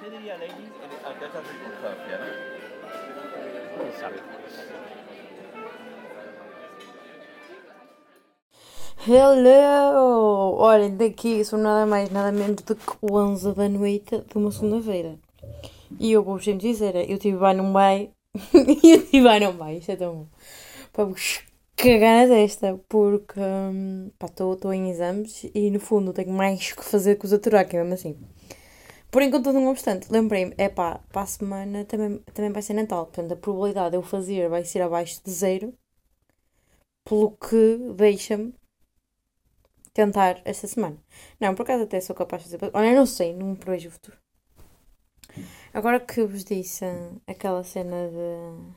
¿Qué diría Lenin ante esta circunstancia? ¿no? Quem sabe? Hello! Olhem, daqui são nada mais, nada menos do que 11 da noite de uma segunda-feira. E eu vou sempre dizer, eu tive vai não vai, e eu tive vai não vai, isto é tão bom. Para vos cagar na testa, porque hum, estou em exames e no fundo tenho mais que fazer que os aturar, que é mesmo assim. Porém, contudo, não obstante, lembrei-me, é pá, para a semana também, também vai ser Natal, portanto a probabilidade de eu fazer vai ser abaixo de zero, pelo que deixa-me tentar esta semana. Não, por acaso até sou capaz de fazer. Olha, não sei, não prevejo o futuro. Agora que vos disse aquela cena de.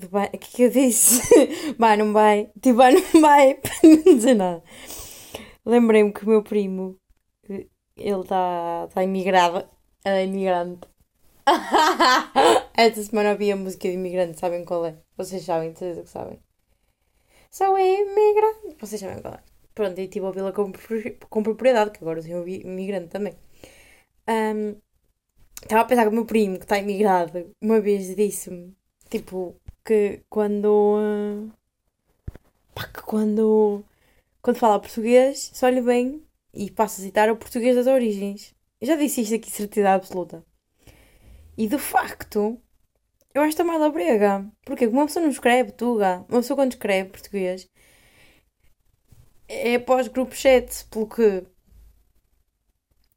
de vai- O que eu disse? vai, não vai. Tipo, vai, não vai. Para não dizer nada. Lembrei-me que o meu primo. Ele está tá imigrado. É imigrante. Esta semana havia música de imigrante, sabem qual é? Vocês sabem, certeza que sabem. Sou imigrante. Vocês sabem qual é. Pronto, e tive a ouvi-la com, com propriedade, que agora sou imigrante também. Ahm, Estava a pensar que o meu primo, que está imigrado, uma vez disse-me, tipo, que quando. ah, pá, que quando. Quando fala português, só lhe bem e passa a citar o português das origens. Eu já disse isto aqui, certeza absoluta. E de facto, eu acho que está mais a brega. Porque uma pessoa não escreve tuga. Uma pessoa quando escreve português é pós grupo chat, pelo que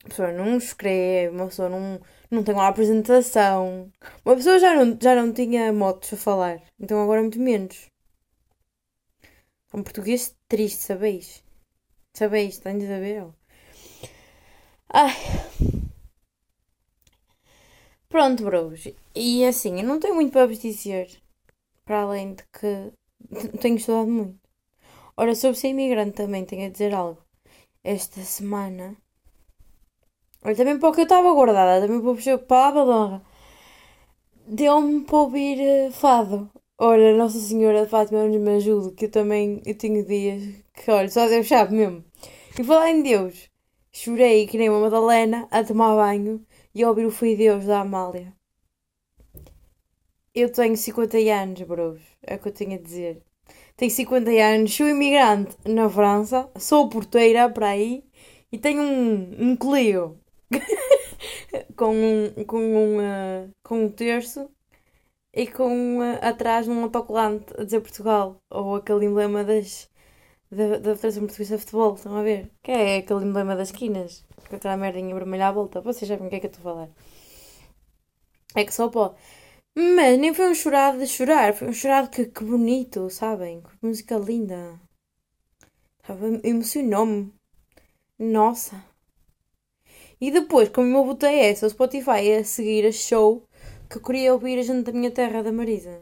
a pessoa não escreve, uma pessoa não, não tem uma apresentação. Uma pessoa já não, já não tinha motos a falar, então agora muito menos. É um português triste, sabeis? Sabeis, tenho de saber. Ai. Pronto, bros. E assim, eu não tenho muito para vos dizer. Para além de que tenho estudado muito. Ora, sobre ser imigrante também tenho a dizer algo. Esta semana. Olha, também para o que eu estava guardada, também para puxar palavra de honra. Deu-me para ouvir eh, fado. Olha, Nossa Senhora de Fátima me ajude, que eu também eu tenho dias que, olha, só Deus sabe mesmo. E falar em Deus, chorei que nem uma Madalena a tomar banho e a ouvir o Foi Deus da Amália. Eu tenho 50 anos, bros, é o que eu tenho a dizer. Tenho 50 anos, sou imigrante na França, sou porteira para aí e tenho um, um Clio com um, com um, ah, com um terço e com ah, atrás um autocolante a dizer Portugal ou aquele emblema das da, Federação Portuguesa de Futebol, estão a ver? Que é aquele emblema das esquinas com aquela merdinha vermelha à volta. Vocês sabem o que é que eu estou a falar? É que só pode. Mas nem foi um chorado de chorar, foi um chorado que, que bonito, sabem? Que música linda. Emocionou-me. Nossa. E depois, como eu botei essa, o Spotify a seguir achou que eu queria ouvir a gente da minha terra, da Marisa.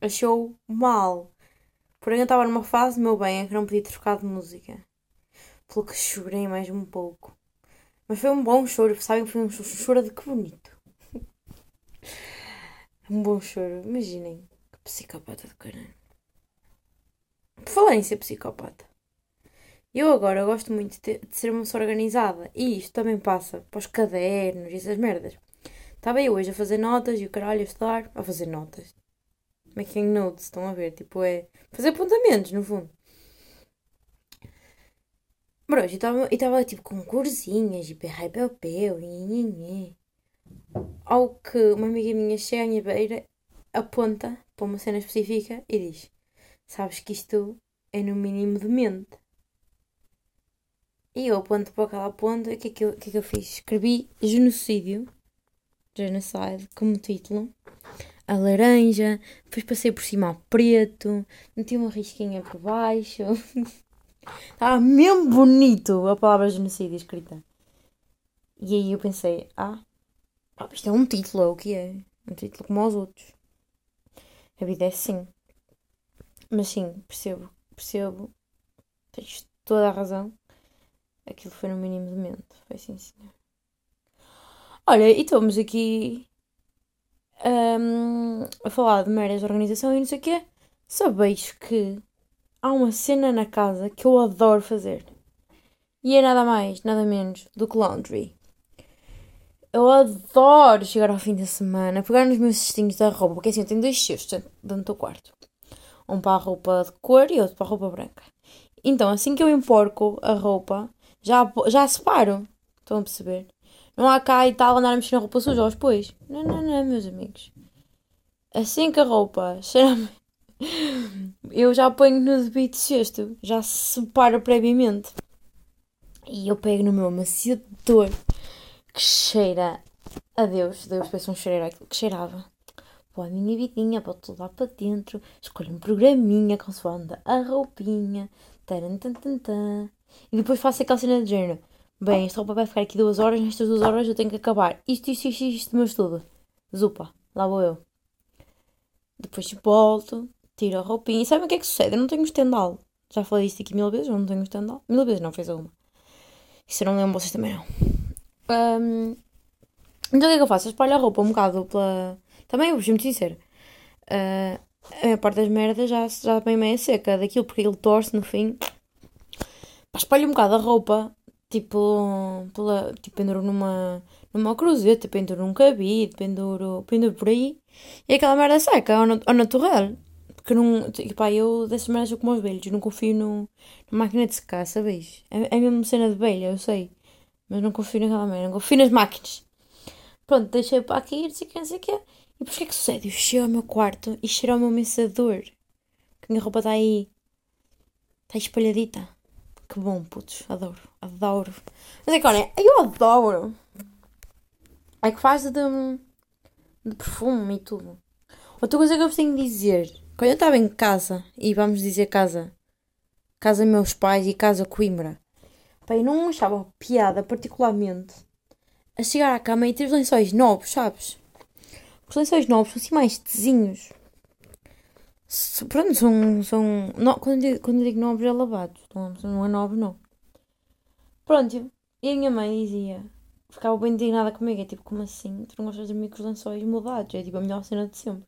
Achou mal. Porém, eu estava numa fase, meu bem, em que não podia trocar de música. Pelo que chorei mais um pouco. Mas foi um bom choro, sabem? Foi um choro de que bonito. Um bom choro. Imaginem. Que psicopata de caralho. Por falar em ser psicopata. Eu agora gosto muito de, de ser uma pessoa organizada. E isto também passa para os cadernos e essas merdas. Estava eu hoje a fazer notas e o caralho a estudar. A fazer notas. Making notes, estão a ver? Tipo, é fazer apontamentos, no fundo. Bro, e estava tipo com corzinhas e perrai papel e. Ao que uma amiga minha chega à minha beira, aponta para uma cena específica e diz: Sabes que isto é no mínimo demente. E eu aponto para aquela ponta, o que, é que, eu, que é que eu fiz? Escrevi genocídio, genocide, como título, a laranja, depois passei por cima a preto, meti uma risquinha por baixo. Estava mesmo bonito a palavra genocídio escrita. E aí eu pensei, ah, isto é um título, é o que é. Um título como os outros. A vida é assim. Mas sim, percebo, percebo. Tens toda a razão. Aquilo foi no mínimo de mente. Foi sim, senhor. Olha, e estamos aqui hum, a falar de meras de organização e não sei o quê. Sabeis que há uma cena na casa que eu adoro fazer. E é nada mais, nada menos do que laundry. eu adoro chegar ao fim da semana, pegar nos meus cestinhos da roupa, porque assim eu tenho dois cestos dentro do quarto. Um para a roupa de cor e outro para a roupa branca. Então, assim que eu emporco a roupa, já, já separo. Estão a perceber? Não há cá e tal andar a mexer na roupa suja aos depois. Não, não, não, meus amigos. Assim que a roupa cheira eu já ponho no debido cesto. Já separo previamente. E eu pego no meu amaciador que cheira a Deus. Deus um cheiro aquilo que cheirava. Vou a minha vidinha, boto lá para dentro, escolho um programinha consoante a roupinha. Taran, tan, tan, tan. E depois faço aquela cena de género. Bem, esta roupa vai ficar aqui duas horas, nestas duas horas eu tenho que acabar isto, isto, isto, isto meu estudo. Zupa, lá vou eu. Depois volto, tiro a roupinha. E sabem o que é que sucede? Eu não tenho estendal. Já falei isto aqui mil vezes, eu não tenho estendal. Mil vezes não, fez alguma. Isso eu não lembro, vocês também não. Um, então o que é que eu faço? Eu espalho a roupa um bocado pela. Também, eu vou ser muito sincero. Uh, a parte das merdas já, já bem meia seca daquilo, porque ele torce no fim. Espalho um bocado a roupa, tipo, pela, tipo penduro numa, numa cruzeta, penduro num cabide, penduro, penduro por aí. E aquela merda seca, ao, ao natural. Porque não, tipo, pá, eu dessas merdas sou como os velhos, não confio no, na máquina de secar, sabes? É, é mesmo cena de velha, eu sei. Mas não confio naquela merda, não confio nas máquinas. Pronto, deixei para aqui, não sei o que, não sei o que. E o que é que sucede? Eu chego ao meu quarto e cheiro ao meu mensador. Que a minha roupa está aí. Está espalhadita. Que bom, putos. Adoro. Adoro. Mas é que olha, eu adoro. É que faz de, de perfume e tudo. Outra coisa que eu vos tenho de dizer. Quando eu estava em casa, e vamos dizer casa. Casa meus pais e casa Coimbra. Pai, não achava piada particularmente a chegar à cama e ter os lençóis novos, sabes? Os lençóis novos são assim mais tezinhos. Pronto, são. são não, quando, eu, quando digo novos é lavados. Não, é novo, não. Pronto, e a minha mãe dizia. Ficava bem indignada comigo. É tipo, como assim? Tu não gostas de dormir com os lençóis mudados? É tipo a melhor cena de sempre.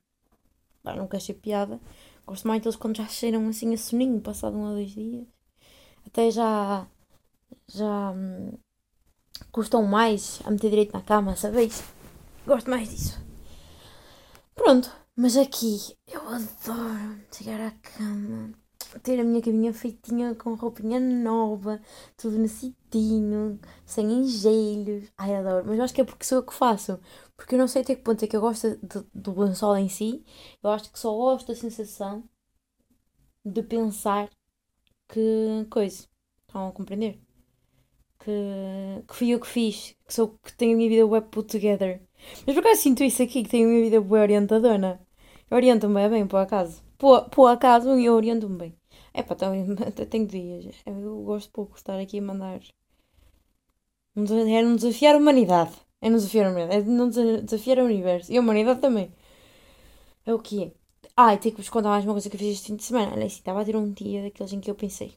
Não quero ser piada. Gosto mais deles quando já cheiram assim a soninho, passado um ou dois dias. Até já. já. Hum, custam mais a meter direito na cama, sabes? Gosto mais disso. Pronto, mas aqui eu adoro chegar à cama, ter a minha caminha feitinha com roupinha nova, tudo no citinho, sem engelhos. Ai, adoro. Mas eu acho que é porque sou eu que faço. Porque eu não sei até que ponto é que eu gosto de, do lençol em si. Eu acho que só gosto da sensação de pensar que coisa. Estão a compreender? Que, que fui eu que fiz, que sou que tenho a minha vida web put together. Mas por acaso sinto isso aqui, que tenho a minha vida boa orientadora. Oriento-me bem, por acaso. Por, por acaso, eu oriento-me bem. É pá, até tenho dias. Eu gosto pouco de estar aqui a mandar. É não desafiar a humanidade. É não desafiar a humanidade. É não desafiar o universo. E a humanidade também. É o que é. Ah, e tenho que vos contar mais uma coisa que eu fiz este fim de semana. Olha, assim, estava a ter um dia daqueles em que eu pensei.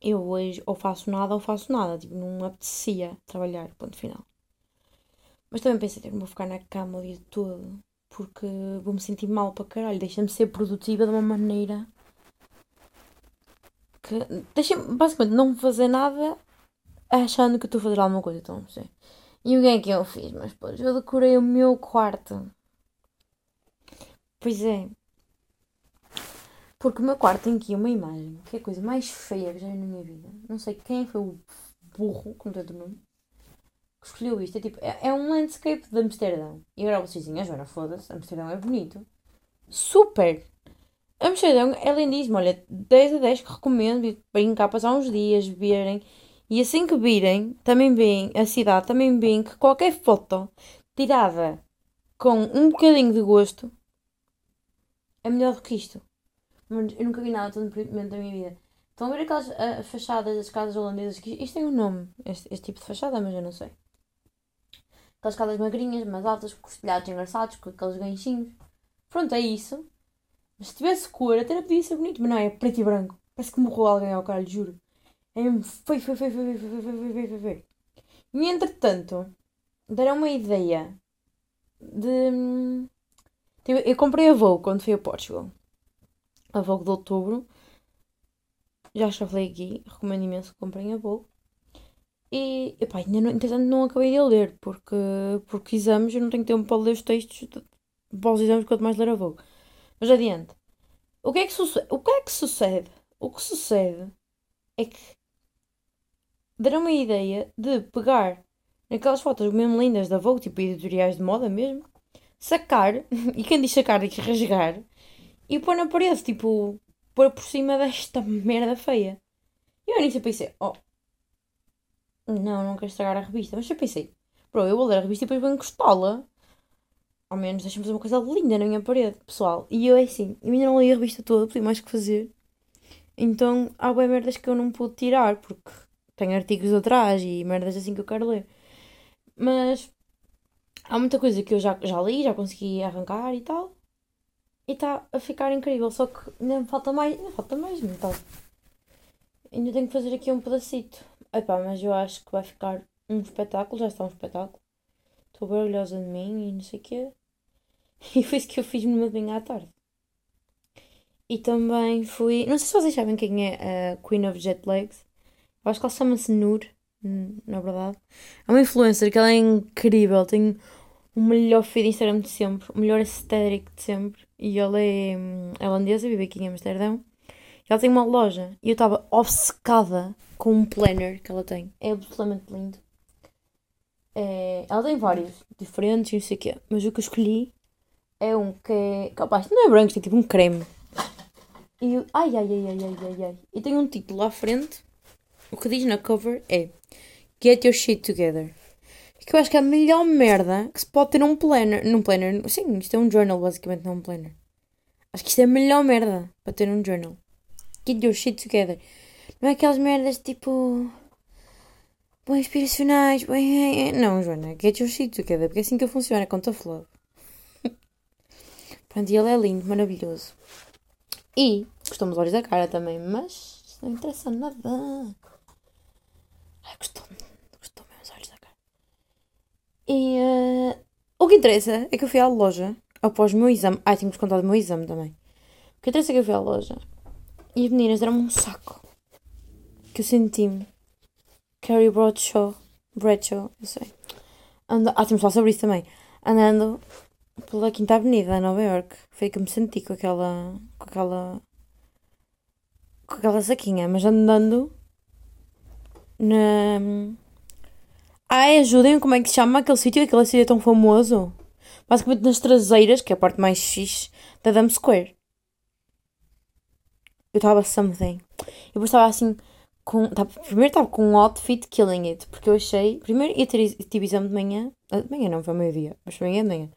Eu hoje ou faço nada ou faço nada. Tipo, não apetecia trabalhar. Ponto final. Mas também pensei, não vou ficar na cama o dia todo porque vou-me sentir mal para caralho. Deixa-me ser produtiva de uma maneira que. Deixa-me, basicamente, não fazer nada achando que estou a fazer alguma coisa. Então, não sei. E o que é que eu fiz? Mas, pois, eu decorei o meu quarto. Pois é. Porque o meu quarto tem aqui uma imagem, que é a coisa mais feia que já vi na minha vida. Não sei quem foi o burro, como tem o nome que escolheu isto. É tipo, é, é um landscape de Amsterdão. E agora vocês dizem, agora foda-se, Amsterdão é bonito. Super! Amsterdão é lindíssimo, olha, 10 a 10 que recomendo virem cá passar uns dias, virem. E assim que virem, também veem a cidade, também veem que qualquer foto tirada com um bocadinho de gosto é melhor do que isto. Mas eu nunca vi nada tão deprimente da minha vida. Estão a ver aquelas uh, fachadas das casas holandesas? Que isto tem um nome, este, este tipo de fachada, mas eu não sei. Aquelas casas magrinhas, mais altas, com os telhados engraçados, com aqueles ganchinhos. Pronto, é isso. Mas se tivesse cor, até podia ser bonito, mas não é, preto e branco. Parece que morreu alguém ao caralho, juro. É mesmo feio, feio, feio, feio, feio, feio, feio, feio, feio. E entretanto, deram uma ideia de. Eu comprei a Vogue quando fui a Portugal. A Vogue de outubro. Já já falei aqui, recomendo imenso que comprem a Vogue. E, epá, ainda não, entretanto não acabei de ler, porque, porque exames eu não tenho tempo para ler os textos para os exames, quanto mais ler eu vou. Mas adiante. O que é que sucede? O que é que sucede? O que sucede é que deram uma ideia de pegar naquelas fotos mesmo lindas da Vogue, tipo editoriais de moda mesmo, sacar, e quem diz sacar diz rasgar, e pôr na parede, tipo, pôr por cima desta merda feia. E eu eu pensei, oh, não, não quero estragar a revista. Mas eu pensei, bro, eu vou ler a revista e depois vou encostá-la. Ao menos deixa-me fazer uma coisa linda na minha parede, pessoal. E eu é assim, eu ainda não li a revista toda, tenho mais que fazer. Então há bem merdas que eu não pude tirar, porque tenho artigos atrás e merdas assim que eu quero ler. Mas há muita coisa que eu já, já li, já consegui arrancar e tal. E está a ficar incrível, só que ainda falta mais, ainda falta mais metade. Ainda tenho que fazer aqui um pedacito. Epá, mas eu acho que vai ficar um espetáculo, já está um espetáculo. Estou orgulhosa de mim e não sei o quê. E foi isso que eu fiz numa domingo à tarde. E também fui. Não sei se vocês sabem quem é a Queen of Jet Legs. Eu acho que ela chama-se Nur, na verdade. É uma influencer que ela é incrível, tem o melhor feed de Instagram de sempre, o melhor aesthetic de sempre. E ela é hum, holandesa, vive aqui em Amsterdão. Ela tem uma loja e eu estava obcecada com um planner que ela tem. É absolutamente lindo. É, ela tem vários diferentes, não sei o quê. Mas o que eu escolhi é um que é. Capaz, não é branco, tem tipo um creme. E eu, ai, ai, ai, ai, ai, ai, ai. E tem um título à frente. O que diz na cover é Get Your Shit Together. Que eu acho que é a melhor merda que se pode ter num planner. Num planner. Sim, isto é um journal, basicamente, não um planner. Acho que isto é a melhor merda para ter num journal. Get your shit together. Não é aquelas merdas tipo. Bem inspiracionais, bem. Não, Joana, get your shit together, porque é assim que eu funciono, é tough love. Pronto, e ele é lindo, maravilhoso. E gostou dos olhos da cara também, mas não interessa nada. Ai, gostou, gostou mesmo os olhos da cara. E eh, o que interessa é que eu fui à loja após o meu exame. Ai, tenho-vos contado o meu exame também. O que interessa é que eu fui à loja e as meninas deram-me um saco. Que eu senti-me. Carrie Bradshaw. Bradshaw, eu sei. Anda... Ah, temos de falar sobre isso também. Andando pela Quinta Avenida, em Nova York. Foi que me senti com aquela. com aquela. com aquela saquinha. Mas andando. na. Ai, ajudem como é que se chama aquele sítio? Aquele sítio é tão famoso. Basicamente nas traseiras, que é a parte mais fixe, da Dam Square. Eu estava something. Eu depois estava assim com. Primeiro estava com um outfit killing it. Porque eu achei. Primeiro ia ter tive exame de manhã. ah, De manhã não, foi meio-dia. Mas foi manhã de manhã.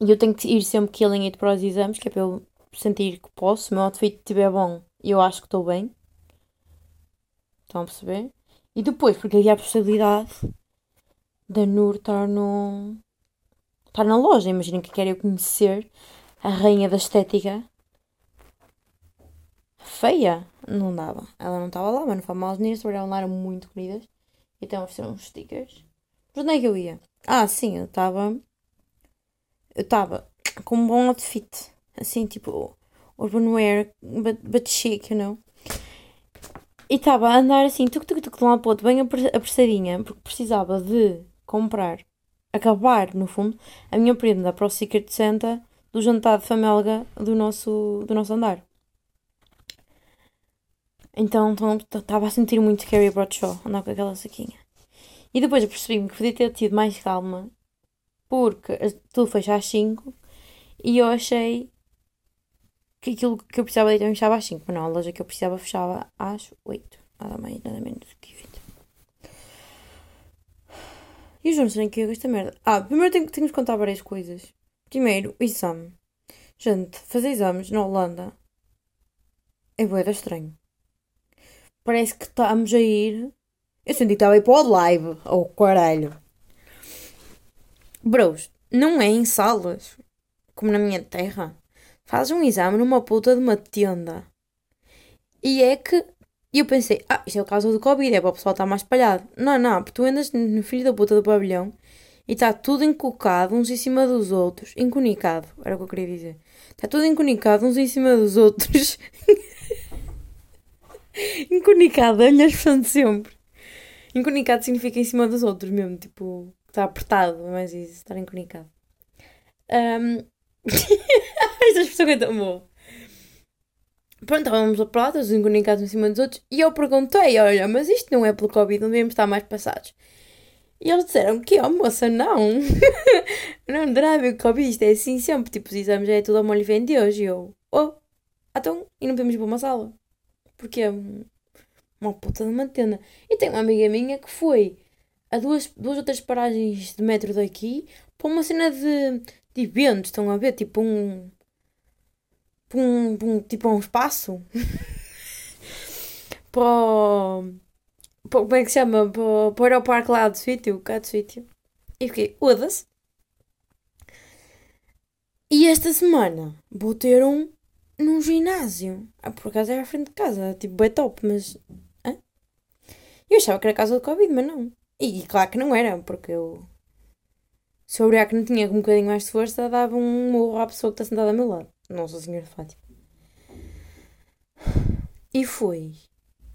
E eu tenho que ir sempre killing it para os exames, que é para eu sentir que posso. Se o meu outfit estiver bom, eu acho que estou bem. Estão a perceber? E depois, porque havia a possibilidade da Nur estar no. estar na loja. Imaginem que querem eu conhecer a rainha da estética feia. Não dava. Ela não estava lá, mas não foi mal. As meninas trabalhavam lá eram muito queridas. Então ofereceram uns stickers. Mas onde é que eu ia? Ah, sim, eu estava. Eu estava com um bom outfit. Assim, tipo, urban wear, but, but chic, you know. E estava a andar assim, tuc, tuc, tuc, de um lado para o outro, bem apre- apressadinha, porque precisava de comprar, acabar, no fundo, a minha prenda para o Secret Santa do jantar de família do nosso, do nosso andar. Então estava a sentir muito Carrie Bradshaw andar com aquela saquinha. E depois eu percebi-me que podia ter tido mais calma porque tudo fecha às 5 e eu achei que aquilo que eu precisava de também fechava às 5. Mas não, a loja que eu precisava fechava às 8. Nada mais, nada menos que 8. E os Jones nem que eu esta merda. Ah, primeiro tenho, tenho que contar várias coisas. Primeiro, o exame. Gente, fazer exames na Holanda é boeda estranho. Parece que estamos a ir. Eu senti que estava a ir para o live. Oh, caralho. Bros, não é em salas, como na minha terra. Fazes um exame numa puta de uma tenda. E é que. Eu pensei, ah, isto é o caso do Covid, é para o pessoal estar mais espalhado. Não, não, porque tu andas no filho da puta do pavilhão e está tudo encocado uns em cima dos outros. Incomunicado, era o que eu queria dizer. Está tudo incomunicado uns em cima dos outros. incomunicado, é melhor expressão de sempre. Enconicado significa em cima dos outros mesmo, tipo, está apertado, é mais isso, estar enconicado. Um... Esta expressão é tão boa. Pronto, estávamos a falar, todos encomunicados em cima dos outros, e eu perguntei: olha, mas isto não é pelo Covid, não devemos estar mais passados. E eles disseram que, oh moça, não. não terá a ver com Covid, isto é assim sempre. Tipo, os exames é tudo a molho vem de hoje. E eu, oh, então, e não podemos ir para uma sala? Porque é uma puta de uma tenda. E tem uma amiga minha que foi a duas, duas outras paragens de metro daqui para uma cena de, de eventos, estão a ver? Tipo um. um, um tipo um espaço. para como é que se chama? Para, para o aeroparque lá do sítio, cá do sítio. E fiquei, oda-se. E esta semana vou ter um num ginásio. Ah, por acaso é à frente de casa, tipo, é top, mas. Hã? Eu achava que era casa do Covid, mas não. E claro que não era, porque eu. Se eu olhar que não tinha um bocadinho mais de força, dava um morro à pessoa que está sentada ao meu lado. Nossa Senhora Fátima. E foi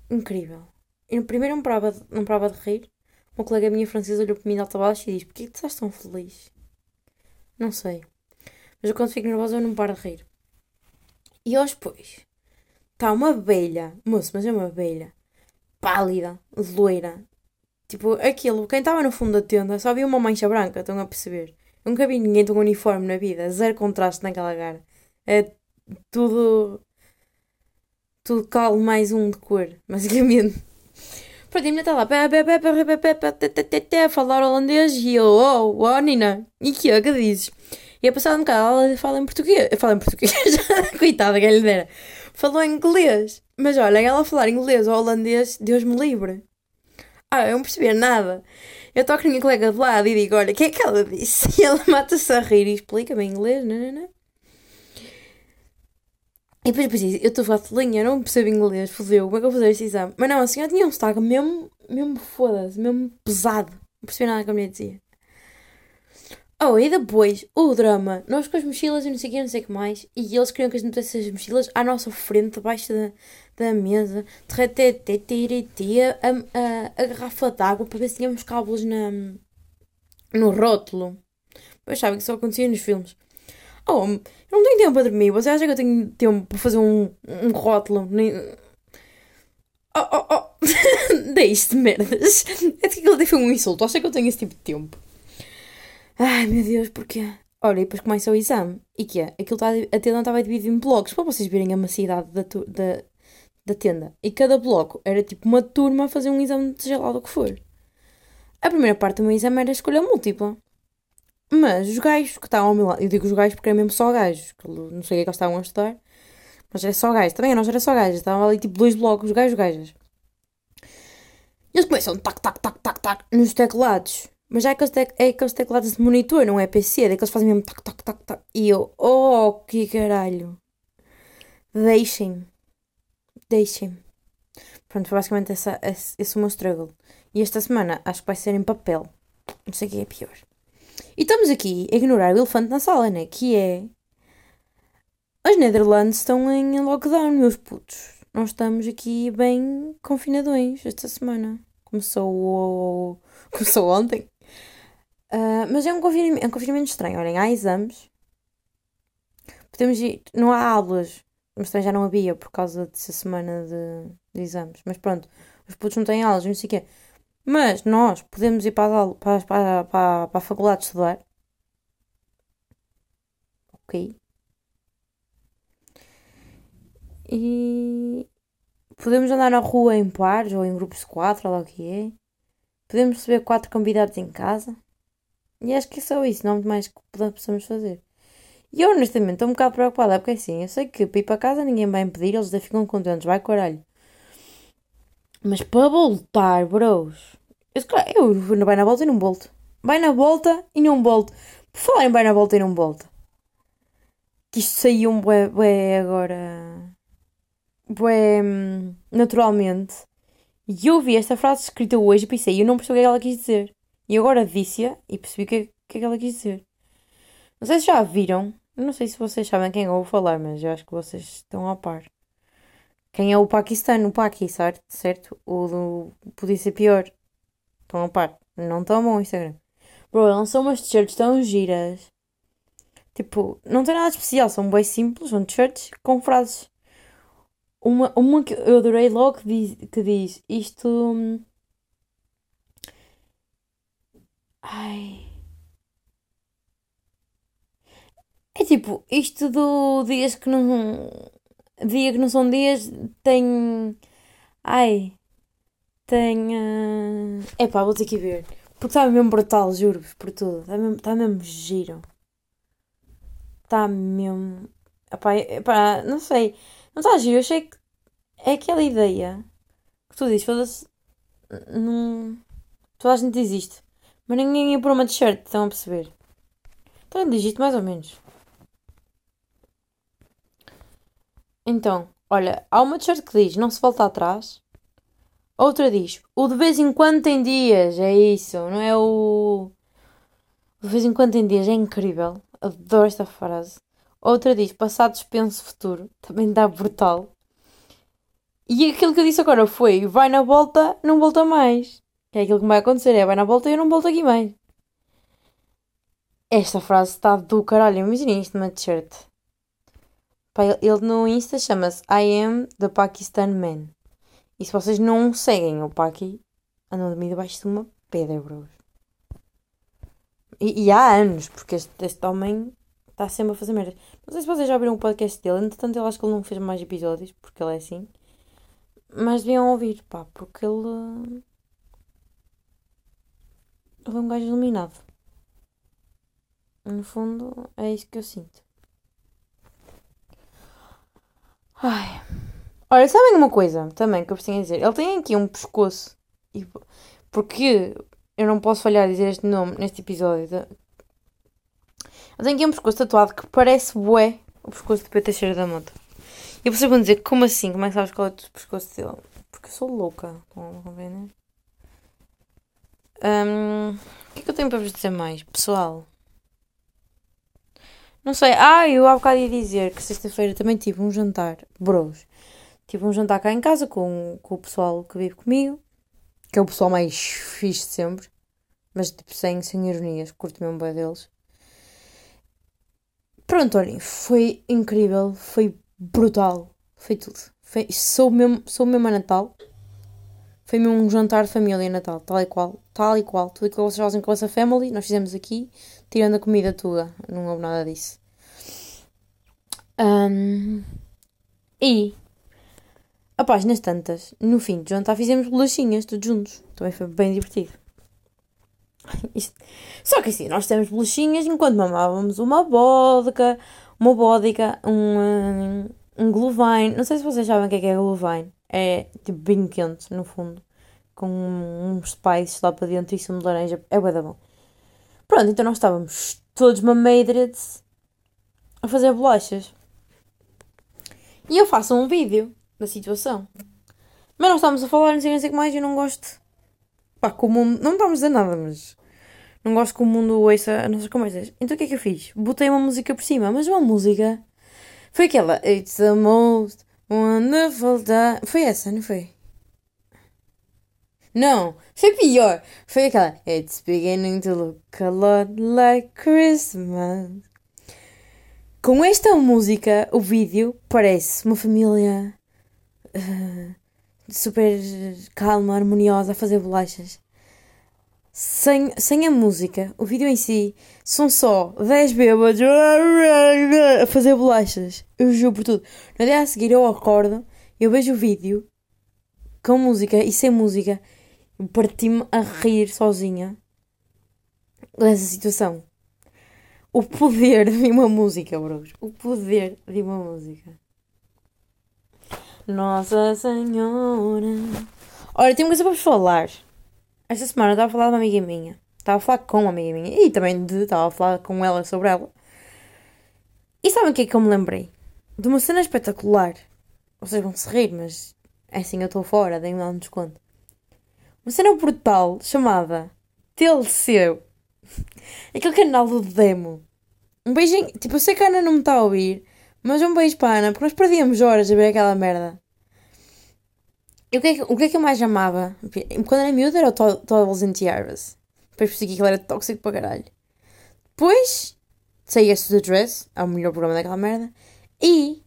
incrível. Eu primeiro não parava, de, não parava de rir. Uma colega minha francesa olhou para mim de alta baixo e disse: Porquê que tu estás tão feliz? Não sei. Mas eu quando fico nervosa eu não paro de rir. E hoje, depois, está uma abelha, moço, mas é uma abelha, pálida, loira. Tipo, aquilo, quem estava no fundo da tenda só via uma mancha branca, estão a perceber? Nunca vi ninguém tão uniforme na vida, zero contraste naquela cara. É tudo. Tudo calmo mais um de cor, basicamente. Pronto, a menina está lá a falar holandês e eu, oh, oh, Nina, e que é que dizes? E a passar um bocado ela fala em português, fala em português, coitada, quem lhe dera. Falou em inglês, mas olha, ela falar inglês ou holandês, Deus me livre. Ah, eu não percebi nada. Eu toco na minha colega de lado e digo, olha, o que é que ela disse? E ela mata-se a rir e explica-me em inglês, não, não, não. E depois pensei, eu estou a falar de linha, não percebo inglês, fodeu, como é que eu vou fazer este exame? Mas não, a senhora tinha um sotaque mesmo, mesmo foda-se, mesmo pesado. Não percebi nada que a mulher dizia. Oh, e depois, o drama, nós com as mochilas e não sei o que, não sei o que mais, e eles queriam que a gente metesse as mochilas à nossa frente, debaixo da, da mesa, a, a, a garrafa d'água para ver se tínhamos cábulos na, no rótulo. Mas sabem que só acontecia nos filmes. Oh, eu não tenho tempo para dormir. Você acha que eu tenho tempo para fazer um, um rótulo? Nem... Oh, oh, oh. Deixe-te merdas. É que ele foi um insulto. Acha que eu tenho esse tipo de tempo? Ai, meu Deus, porquê? Olha, e depois começa o exame. E que é? Aquilo está, a tenda estava dividida em blocos para vocês verem a maciedade da, da, da tenda. E cada bloco era tipo uma turma a fazer um exame de gelado o que for. A primeira parte do meu exame era escolha múltipla. Mas os gajos que estavam ao meu lado, eu digo os gajos porque é mesmo só gajos, que não sei o que é que eles estavam a estudar, mas era só gajos. Também nós era só gajos, estavam ali tipo dois blocos, gajos, gajas. E eles começam tac, tac, tac, tac, tac, nos teclados. Mas já é aqueles, é aqueles teclados de monitor, não é PC, é daqueles que fazem mesmo tac, tac, tac, tac. E eu, oh, que caralho. Deixem-me. Deixem-me. Pronto, foi basicamente essa, esse, esse o meu struggle. E esta semana acho que vai ser em papel. Não sei o que é pior. E estamos aqui a ignorar o elefante na sala, né? Que é. As Netherlands estão em lockdown, meus putos. Nós estamos aqui bem confinadões esta semana. Começou, Começou ontem. Uh, mas é um confinamento, é um confinamento estranho. Olhem, há exames. Podemos ir. Não há aulas. Mas também já não havia por causa dessa semana de, de exames. Mas pronto, os putos não têm aulas, não sei o quê. Mas nós podemos ir para a, para, para, para, para a faculdade estudar. Ok. E podemos andar na rua em pares ou em grupos de quatro, ou lá o que é. Podemos receber quatro convidados em casa. E acho que é só isso, não há muito mais que possamos fazer. E eu honestamente estou um bocado preocupada, porque assim, eu sei que para ir para casa ninguém vai impedir, eles até ficam contentes, vai caralho. Mas para voltar, bros. Eu, eu vai na volta e não volto. Vai na volta e não volto. Por falar em vai na volta e não volto. Que isto saiu um bué, bué agora. Bué hum, naturalmente. E eu vi esta frase escrita hoje e pensei, eu não percebi o que, é que ela quis dizer. E agora disse-a e percebi o que, que é que ela quis dizer. Não sei se já viram. Não sei se vocês sabem quem eu vou falar, mas eu acho que vocês estão a par. Quem é o Paquistão? O Paqui, certo? O do... Podia ser pior. Estão a par. Não bom o Instagram. Bro, lançou umas t-shirts tão giras. Tipo, não tem nada de especial, são bem simples, são t-shirts com frases. Uma, uma que eu adorei logo que diz, que diz isto. hum, Ai. É tipo, isto do dias que não. Dia que não são dias tem. Ai. Tem. É epá, vou ter que ver. Porque está mesmo brutal, juro-vos, por tudo. Está mesmo, está mesmo giro. Está mesmo. Epá, epá, não sei. Não está giro, eu achei que é aquela ideia que tu dizes, foda-se. Não. Toda a gente diz isto. Mas ninguém ia por uma t-shirt, estão a perceber? Então diz isto mais ou menos. Então, olha, há uma t-shirt que diz não se volta atrás. Outra diz o de vez em quando tem dias. É isso, não é o. De vez em quando tem dias, é incrível. Adoro esta frase. Outra diz passado, penso futuro. Também dá brutal. E aquilo que eu disse agora foi vai na volta, não volta mais. Que é aquilo que vai acontecer, é vai na volta e eu não volto aqui mais. Esta frase está do caralho, imagina isto numa t-shirt. Ele- no Insta chama-se I am the Pakistan Man. E se vocês não seguem o Paki, andam de mim debaixo de uma pedra, bros. E, e há anos, porque este, este homem está sempre a fazer merda. Não sei se vocês já viram o podcast dele, entretanto eu acho que ele não fez mais episódios, porque ele é assim. Mas deviam ouvir, pá, porque ele. Ele é um gajo iluminado. No fundo, é isso que eu sinto. Ai. Olha, sabem uma coisa também que eu preciso dizer? Ele tem aqui um pescoço. E, porque eu não posso falhar a dizer este nome neste episódio. de- Ele tem aqui um pescoço tatuado que parece bué o pescoço de Pedro Teixeira da Mota. E vocês vão dizer, como assim? Como é que sabes qual é o pescoço dele? Porque eu sou louca. Estão a compreender? Hum, o que é que eu tenho para vos dizer mais? Pessoal. Não sei. Ah, eu há bocado ia dizer que sexta-feira também tive um jantar. Bros. Tive um jantar cá em casa com, com o pessoal que vive comigo. Que é o pessoal mais fixe de sempre. Mas tipo, sem, sem ironias. Curto mesmo bem deles. Pronto, olhem. Foi incrível. Foi brutal. Foi tudo. Foi, sou, mesmo, sou mesmo a Natal. Foi mesmo um jantar de família Natal. Tal e qual. Tal e qual. Tudo aquilo que vocês fazem com a vossa family. Nós fizemos aqui. Tirando a comida tuga. Não houve nada disso. Ahm, e a páginas tantas, no fim do jantar fizemos bolachinhas todos juntos. Também foi bem divertido. Isto- Só que assim, nós temos bolachinhas enquanto mamávamos uma vodka, uma vodka, um, um glühwein. Não sei se vocês sabem o que é que é. É tipo vinho quente, no fundo. Com uns spices lá para dentro e sumo de laranja. É bué da bom. Pronto, então nós estávamos todos mamadreds a fazer bolachas. E eu faço um vídeo da situação. Mas nós estamos a falar, não sei, não sei o que mais, eu não gosto. Pá, que o mundo. Não estamos a dizer nada, mas. Não gosto que o mundo ouça as nossas conversas. Então o que é que eu fiz? Botei uma música por cima, mas uma música. Foi aquela. It's the most wonderful day. Foi essa, não foi? Não, foi pior. Foi aquela. It's beginning to look a lot like Christmas. Com esta música, o vídeo parece uma família eh, super calma, harmoniosa a fazer bolachas. Sem, sem a música, o vídeo em si, são só 10 bêbados a fazer bolachas. Eu juro por tudo. No dia a seguir eu acordo, eu vejo o vídeo com música e sem música. Parti-me a rir sozinha dessa situação. O poder de uma música, bros. O poder de uma música. Nossa Senhora. Olha, tenho uma coisa para vos falar. Esta semana eu estava a falar de uma amiga minha. Estava a falar com uma amiga minha. E também de, estava a falar com ela sobre ela. E sabem o que é que eu me lembrei? De uma cena espetacular. Vocês vão se rir, mas é assim, eu estou fora, deem-me lá um desconto. Uma cena brutal chamada Teleceu. Aquele canal do Demo. Um beijinho. Tipo, eu sei que a Ana não me está a ouvir, mas um beijo para a Ana, porque nós perdíamos horas a ver aquela merda. E o que, é que, o que é que eu mais amava? Quando era miúda era o Toddles and Tiaras. Depois percebi que aquilo era tóxico para caralho. Depois saíste do Dress, é o melhor programa daquela merda. E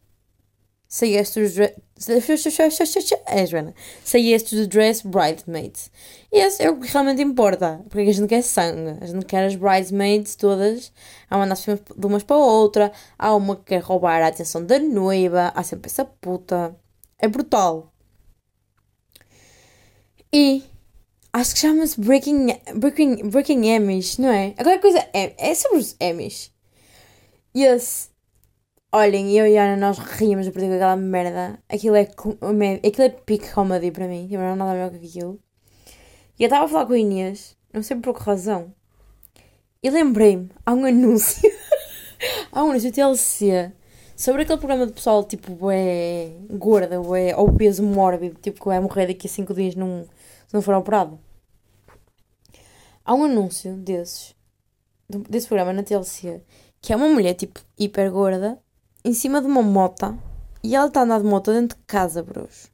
saíste do Dress. É, Joana. Saíste do Dress Bridesmaids. E esse é o que realmente importa. Porque a gente quer sangue. A gente quer as bridesmaids todas a mandar-se de umas para a outra. Há uma que quer roubar a atenção da noiva. Há sempre essa puta. É brutal. E acho que chama-se Breaking, Breaking, Breaking Emmys, não é? Agora coisa é, é sobre os Emmys. Yes. Olhem, eu e a Ana, nós ríamos a partir daquela merda. Aquilo é, aquilo é peak comedy para mim. Tipo, não é nada melhor que aquilo. E eu estava a falar com a Inês, não sei por que razão. E lembrei-me, há um anúncio. há um anúncio TLC sobre aquele programa de pessoal tipo é gorda ou é ou peso mórbido, tipo que vai morrer daqui a 5 dias num, não for operado. Há um anúncio desses, desse programa na TLC, que é uma mulher tipo hiper gorda em cima de uma mota e ela está a andar de moto dentro de casa, bros.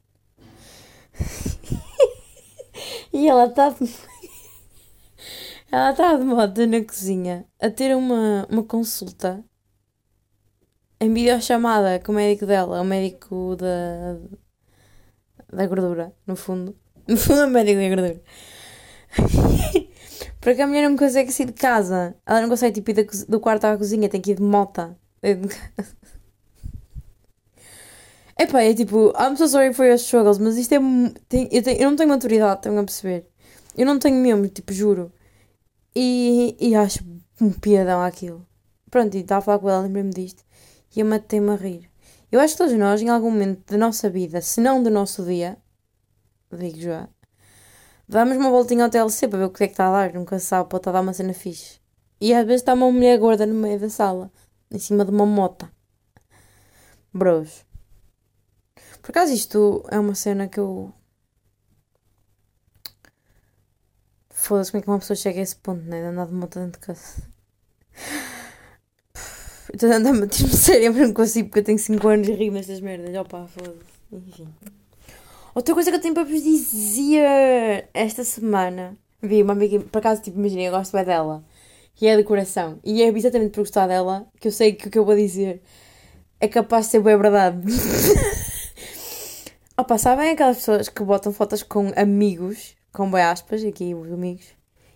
e ela está de... ela está de moto na cozinha a ter uma, uma consulta em videochamada com o médico dela, o médico da, da gordura, no fundo. O médico da gordura. Porque a mulher não consegue sair de casa. Ela não consegue tipo, ir do quarto à cozinha, tem que ir de mota. Epá, é tipo, I'm so sorry for your struggles, mas isto é. Tem, eu, eu não tenho maturidade, estão a perceber? Eu não tenho mesmo, tipo, juro. E, e acho um piadão aquilo. Pronto, e estava a falar com ela, lembrei-me disto. E eu matei-me a rir. Eu acho que todos nós, em algum momento da nossa vida, se não do nosso dia, digo já, damos uma voltinha ao TLC para ver o que é que está a dar. Nunca sabe, pode estar a dar uma cena fixe. E às vezes está uma mulher gorda no meio da sala, em cima de uma mota. Bros. Por acaso isto é uma cena que eu. Foda-se como é que uma pessoa chega a esse ponto, né? De andar de moto dentro de casa. Estou a andar a meter-me mas não consigo porque eu tenho 5 anos e rio nestas merdas. Opa, foda-se. Enfim. Outra coisa que eu tenho para vos dizer esta semana. Vi uma amiga, por acaso, tipo, imaginei, eu gosto bem dela. E é de coração. E é exatamente por gostar dela que eu sei que o que eu vou dizer é capaz de ser bem verdade. Opa, sabem aquelas pessoas que botam fotos com amigos, com boi aspas, aqui os amigos,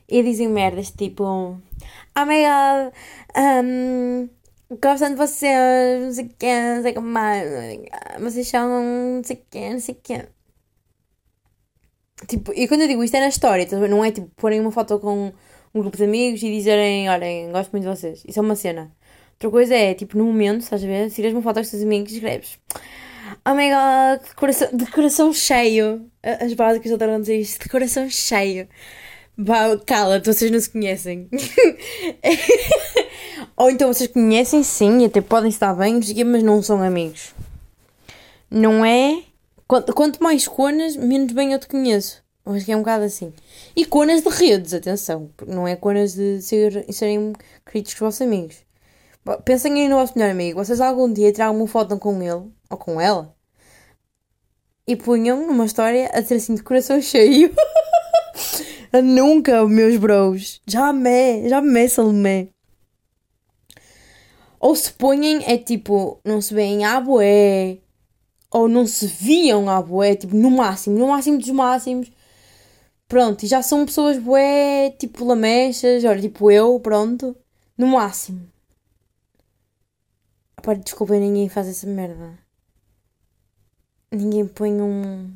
e dizem merdas tipo: Oh my god, um, gostam de vocês, não sei o que, não sei o que mais, vocês são não sei o que, não sei o que. Tipo, e quando eu digo isto é na história, tá não é tipo porem uma foto com um grupo de amigos e dizerem, olhem, gosto muito de vocês. Isso é uma cena. Outra coisa é, tipo, no momento, estás a ver? Tiras uma foto com os teus amigos e escreves Oh my god, de coração, de coração cheio. As básicas a dizer isto, de coração cheio. Cala-te, vocês não se conhecem. Ou então vocês conhecem sim até podem estar bem, mas não são amigos. Não é? Quanto, quanto mais conas, menos bem eu te conheço. Acho que é um bocado assim. E conas de redes, atenção. Não é conas de ser, serem críticos com os vossos amigos. Pensem aí no vosso melhor amigo. Vocês algum dia tiraram uma foto com ele ou com ela e punham numa história a dizer assim de coração cheio. Nunca, meus bros. Jamais, jamais, Salomé. Ou se ponham, é tipo, não se veem à boé. Ou não se viam à boé, tipo, no máximo, no máximo dos máximos. Pronto, e já são pessoas boé, tipo lamechas, olha, tipo eu, pronto. No máximo. Pá, desculpem, ninguém faz essa merda. Ninguém põe um.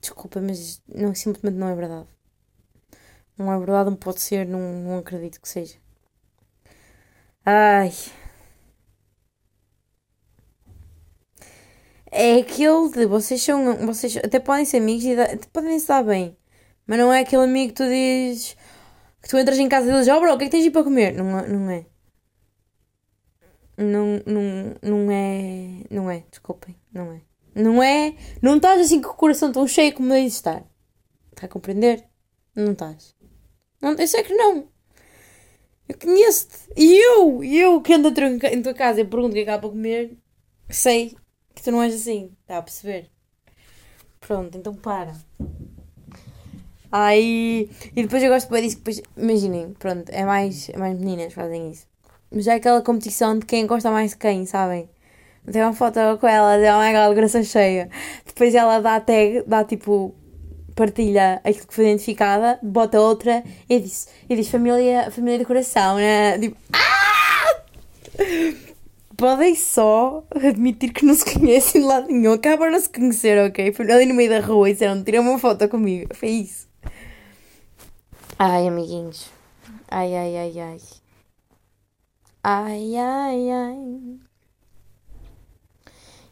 Desculpa, mas não, simplesmente não é verdade. Não é verdade, não pode ser, não, não acredito que seja. Ai. É aquele de vocês são. Vocês até podem ser amigos e até podem se dar bem. Mas não é aquele amigo que tu dizes. Que tu entras em casa deles, oh, bro, o que é que tens de ir para comer? Não, é, não é. Não, não, não é. Não é, desculpem, não é. Não é. Não estás assim com o coração tão cheio como deves estar. Está a compreender? Não estás. Não, eu sei que não. Eu conheço-te. E eu, eu que ando em tua casa e pergunto o que é que há para comer, sei que tu não és assim. Está a perceber? Pronto, então para. Aí. E depois eu gosto bem disso. Depois, imaginem, pronto, é mais, é mais meninas que fazem isso. Mas é aquela competição de quem gosta mais de quem, sabem? Tem uma foto com ela, de oh my god, graça cheia. Depois ela dá tag, dá tipo. Partilha aquilo que foi identificada, bota outra e diz, e diz família, família de coração, né? Tipo, ah! Podem só admitir que não se conhecem de lado nenhum. Acabaram de se conhecer, ok? Foi ali no meio da rua e disseram: tirem uma foto comigo. Foi isso. Ai, amiguinhos. Ai, ai, ai, ai. Ai, ai, ai.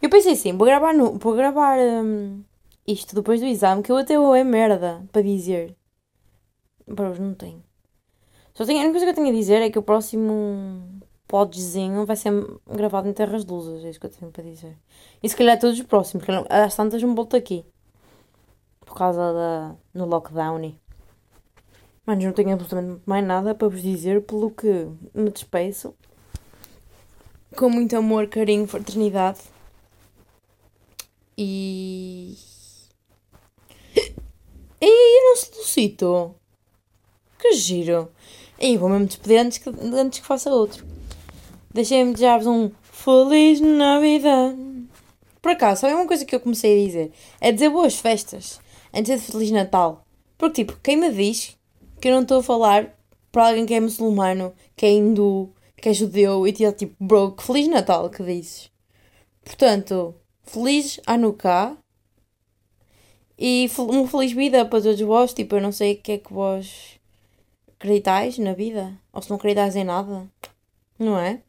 Eu pensei assim: vou gravar, no, vou gravar hum, isto depois do exame, que eu até vou é merda para dizer. Bros, não tenho. Só tenho, a única coisa que eu tenho a dizer é que o próximo podzinho vai ser gravado em Terras Luzes, é isso que eu tenho para dizer. E se calhar todos os próximos, às tantas me volto aqui. Por causa da. no lockdown. Mas não tenho absolutamente mais nada para vos dizer, pelo que me despeço. Com muito amor, carinho, fraternidade. E. E não solicito. Que giro. E vou mesmo despedir antes que, antes que faça outro. Deixem-me desejar-vos um Feliz Navidad. Por acaso, sabem uma coisa que eu comecei a dizer? É dizer boas festas antes de Feliz Natal. Porque, tipo, quem me diz que eu não estou a falar para alguém que é muçulmano, que é hindu, que é judeu e tipo, bro, que Feliz Natal que dizes. Portanto, Feliz Hanukkah e uma feliz vida para todos vós. Tipo, eu não sei o que é que vós acreditais na vida. Ou se não acreditais em nada. Não é?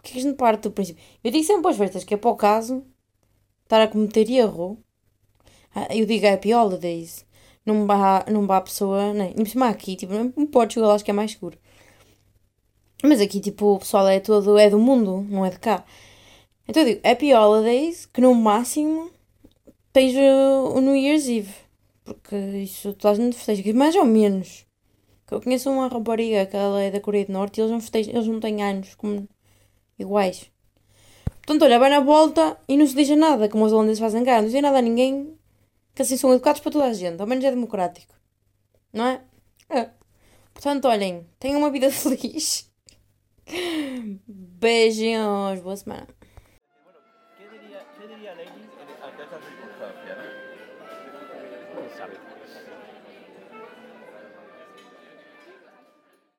Porque a gente parte do princípio. Eu digo sempre às festas que é para o caso estar a cometer erro. Ah, eu digo happy holidays. Não vá, não a pessoa. Nem, cima aqui, tipo, não pode jogar lá, acho que é mais seguro. Mas aqui, tipo, o pessoal é todo. é do mundo, não é de cá. Então eu digo happy holidays, que no máximo tens o New Year's Eve. Porque isso toda a gente festeja. Mais ou menos. Eu conheço uma rapariga que ela é da Coreia do Norte e eles não, festejam, eles não têm anos como iguais. Portanto, olha, vai na volta e não se diz nada, como os holandeses fazem cá. Não dizem nada a ninguém, que assim são educados para toda a gente. Ao menos é democrático. Não é? É. Portanto, olhem, tenham uma vida feliz. Beijinhos, boa semana.